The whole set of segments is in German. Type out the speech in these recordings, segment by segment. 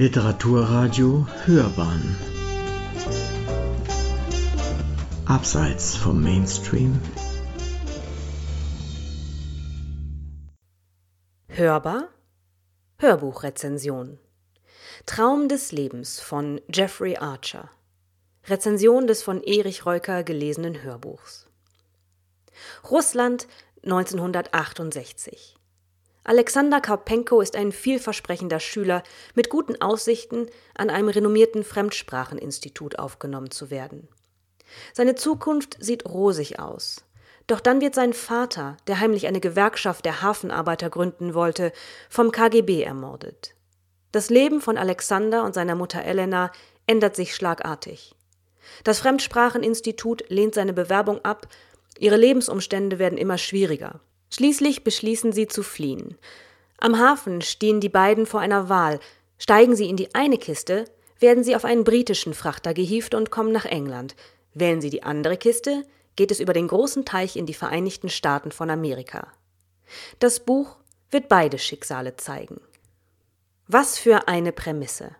Literaturradio Hörbahn. Abseits vom Mainstream. Hörbar? Hörbuchrezension. Traum des Lebens von Jeffrey Archer. Rezension des von Erich Reuker gelesenen Hörbuchs. Russland 1968 Alexander Karpenko ist ein vielversprechender Schüler mit guten Aussichten, an einem renommierten Fremdspracheninstitut aufgenommen zu werden. Seine Zukunft sieht rosig aus. Doch dann wird sein Vater, der heimlich eine Gewerkschaft der Hafenarbeiter gründen wollte, vom KGB ermordet. Das Leben von Alexander und seiner Mutter Elena ändert sich schlagartig. Das Fremdspracheninstitut lehnt seine Bewerbung ab, ihre Lebensumstände werden immer schwieriger. Schließlich beschließen sie zu fliehen. Am Hafen stehen die beiden vor einer Wahl. Steigen sie in die eine Kiste, werden sie auf einen britischen Frachter gehievt und kommen nach England. Wählen sie die andere Kiste, geht es über den großen Teich in die Vereinigten Staaten von Amerika. Das Buch wird beide Schicksale zeigen. Was für eine Prämisse.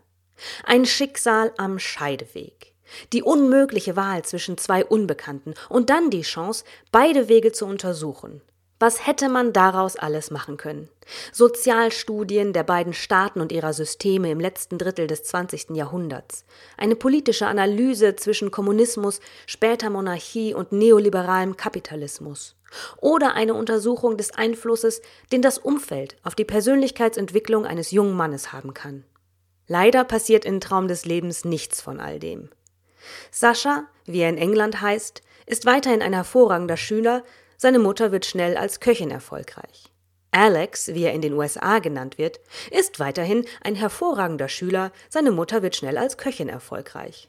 Ein Schicksal am Scheideweg. Die unmögliche Wahl zwischen zwei Unbekannten und dann die Chance, beide Wege zu untersuchen. Was hätte man daraus alles machen können? Sozialstudien der beiden Staaten und ihrer Systeme im letzten Drittel des 20. Jahrhunderts, eine politische Analyse zwischen Kommunismus, später Monarchie und neoliberalem Kapitalismus oder eine Untersuchung des Einflusses, den das Umfeld auf die Persönlichkeitsentwicklung eines jungen Mannes haben kann. Leider passiert in Traum des Lebens nichts von all dem. Sascha, wie er in England heißt, ist weiterhin ein hervorragender Schüler, seine Mutter wird schnell als Köchin erfolgreich. Alex, wie er in den USA genannt wird, ist weiterhin ein hervorragender Schüler, seine Mutter wird schnell als Köchin erfolgreich.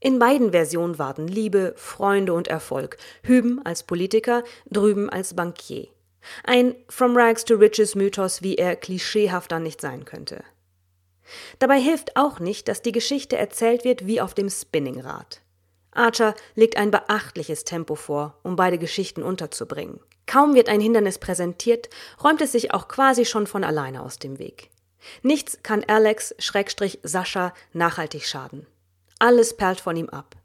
In beiden Versionen warten Liebe, Freunde und Erfolg, hüben als Politiker, drüben als Bankier. Ein From Rags to Riches Mythos, wie er klischeehafter nicht sein könnte. Dabei hilft auch nicht, dass die Geschichte erzählt wird wie auf dem Spinningrad. Archer legt ein beachtliches Tempo vor, um beide Geschichten unterzubringen. Kaum wird ein Hindernis präsentiert, räumt es sich auch quasi schon von alleine aus dem Weg. Nichts kann Alex Schrägstrich Sascha nachhaltig schaden. Alles perlt von ihm ab.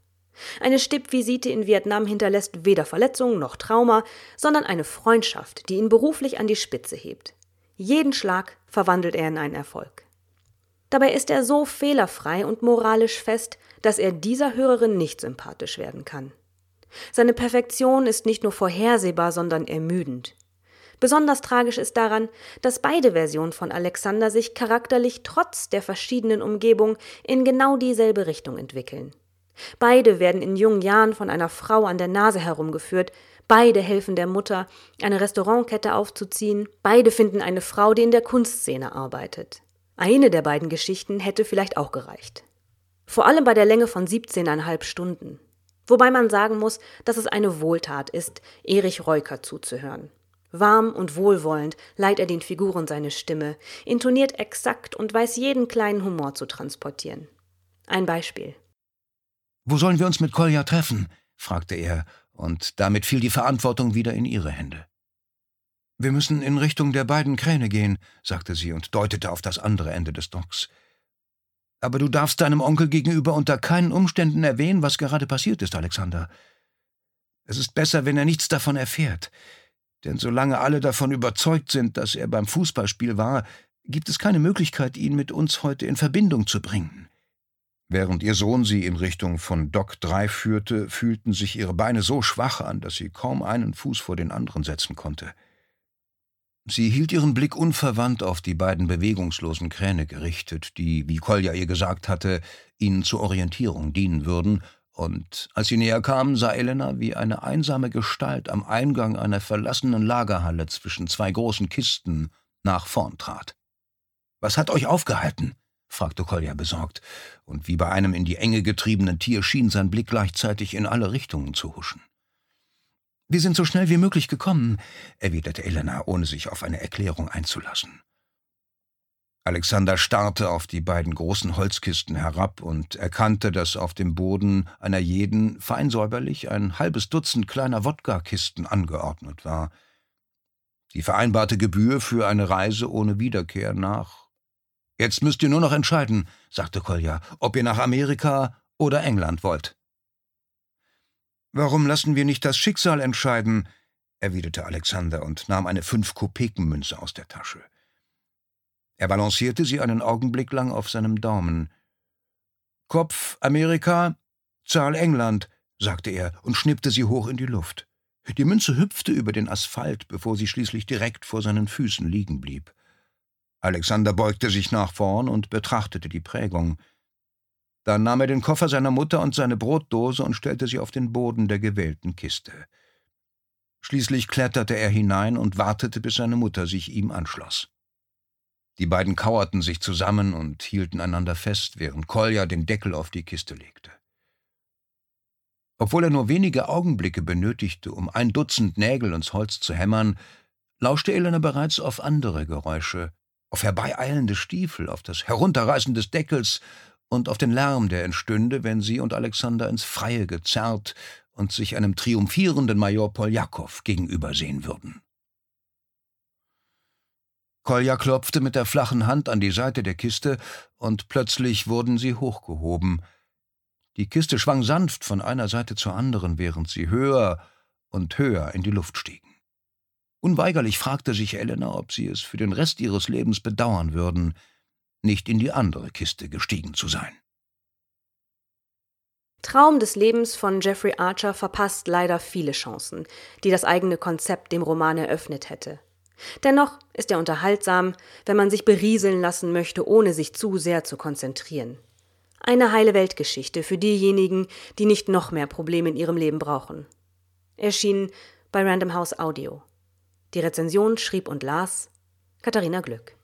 Eine Stippvisite in Vietnam hinterlässt weder Verletzungen noch Trauma, sondern eine Freundschaft, die ihn beruflich an die Spitze hebt. Jeden Schlag verwandelt er in einen Erfolg. Dabei ist er so fehlerfrei und moralisch fest, dass er dieser Hörerin nicht sympathisch werden kann. Seine Perfektion ist nicht nur vorhersehbar, sondern ermüdend. Besonders tragisch ist daran, dass beide Versionen von Alexander sich charakterlich trotz der verschiedenen Umgebung in genau dieselbe Richtung entwickeln. Beide werden in jungen Jahren von einer Frau an der Nase herumgeführt, beide helfen der Mutter, eine Restaurantkette aufzuziehen, beide finden eine Frau, die in der Kunstszene arbeitet. Eine der beiden Geschichten hätte vielleicht auch gereicht. Vor allem bei der Länge von 17,5 Stunden. Wobei man sagen muss, dass es eine Wohltat ist, Erich Reuker zuzuhören. Warm und wohlwollend leiht er den Figuren seine Stimme, intoniert exakt und weiß jeden kleinen Humor zu transportieren. Ein Beispiel. Wo sollen wir uns mit Kolja treffen? fragte er, und damit fiel die Verantwortung wieder in ihre Hände. Wir müssen in Richtung der beiden Kräne gehen, sagte sie und deutete auf das andere Ende des Docks. Aber du darfst deinem Onkel gegenüber unter keinen Umständen erwähnen, was gerade passiert ist, Alexander. Es ist besser, wenn er nichts davon erfährt. Denn solange alle davon überzeugt sind, dass er beim Fußballspiel war, gibt es keine Möglichkeit, ihn mit uns heute in Verbindung zu bringen. Während ihr Sohn sie in Richtung von Dock 3 führte, fühlten sich ihre Beine so schwach an, dass sie kaum einen Fuß vor den anderen setzen konnte. Sie hielt ihren Blick unverwandt auf die beiden bewegungslosen Kräne gerichtet, die, wie Kolja ihr gesagt hatte, ihnen zur Orientierung dienen würden, und als sie näher kamen, sah Elena, wie eine einsame Gestalt am Eingang einer verlassenen Lagerhalle zwischen zwei großen Kisten nach vorn trat. Was hat euch aufgehalten? fragte Kolja besorgt, und wie bei einem in die Enge getriebenen Tier schien sein Blick gleichzeitig in alle Richtungen zu huschen. Wir sind so schnell wie möglich gekommen, erwiderte Elena, ohne sich auf eine Erklärung einzulassen. Alexander starrte auf die beiden großen Holzkisten herab und erkannte, dass auf dem Boden einer jeden fein säuberlich ein halbes Dutzend kleiner Wodka-Kisten angeordnet war. Die vereinbarte Gebühr für eine Reise ohne Wiederkehr nach Jetzt müsst ihr nur noch entscheiden, sagte Kolja, ob ihr nach Amerika oder England wollt. Warum lassen wir nicht das Schicksal entscheiden? erwiderte Alexander und nahm eine Fünf-Kopeken-Münze aus der Tasche. Er balancierte sie einen Augenblick lang auf seinem Daumen. Kopf Amerika, Zahl England, sagte er und schnippte sie hoch in die Luft. Die Münze hüpfte über den Asphalt, bevor sie schließlich direkt vor seinen Füßen liegen blieb. Alexander beugte sich nach vorn und betrachtete die Prägung. Dann nahm er den Koffer seiner Mutter und seine Brotdose und stellte sie auf den Boden der gewählten Kiste. Schließlich kletterte er hinein und wartete, bis seine Mutter sich ihm anschloss. Die beiden kauerten sich zusammen und hielten einander fest, während Kolja den Deckel auf die Kiste legte. Obwohl er nur wenige Augenblicke benötigte, um ein Dutzend Nägel ins Holz zu hämmern, lauschte Elena bereits auf andere Geräusche, auf herbeieilende Stiefel, auf das Herunterreißen des Deckels und auf den Lärm, der entstünde, wenn sie und Alexander ins Freie gezerrt und sich einem triumphierenden Major Poljakow gegenübersehen würden. Kolja klopfte mit der flachen Hand an die Seite der Kiste, und plötzlich wurden sie hochgehoben. Die Kiste schwang sanft von einer Seite zur anderen, während sie höher und höher in die Luft stiegen. Unweigerlich fragte sich Elena, ob sie es für den Rest ihres Lebens bedauern würden, nicht in die andere Kiste gestiegen zu sein. Traum des Lebens von Jeffrey Archer verpasst leider viele Chancen, die das eigene Konzept dem Roman eröffnet hätte. Dennoch ist er unterhaltsam, wenn man sich berieseln lassen möchte, ohne sich zu sehr zu konzentrieren. Eine heile Weltgeschichte für diejenigen, die nicht noch mehr Probleme in ihrem Leben brauchen. Erschien bei Random House Audio. Die Rezension schrieb und las Katharina Glück.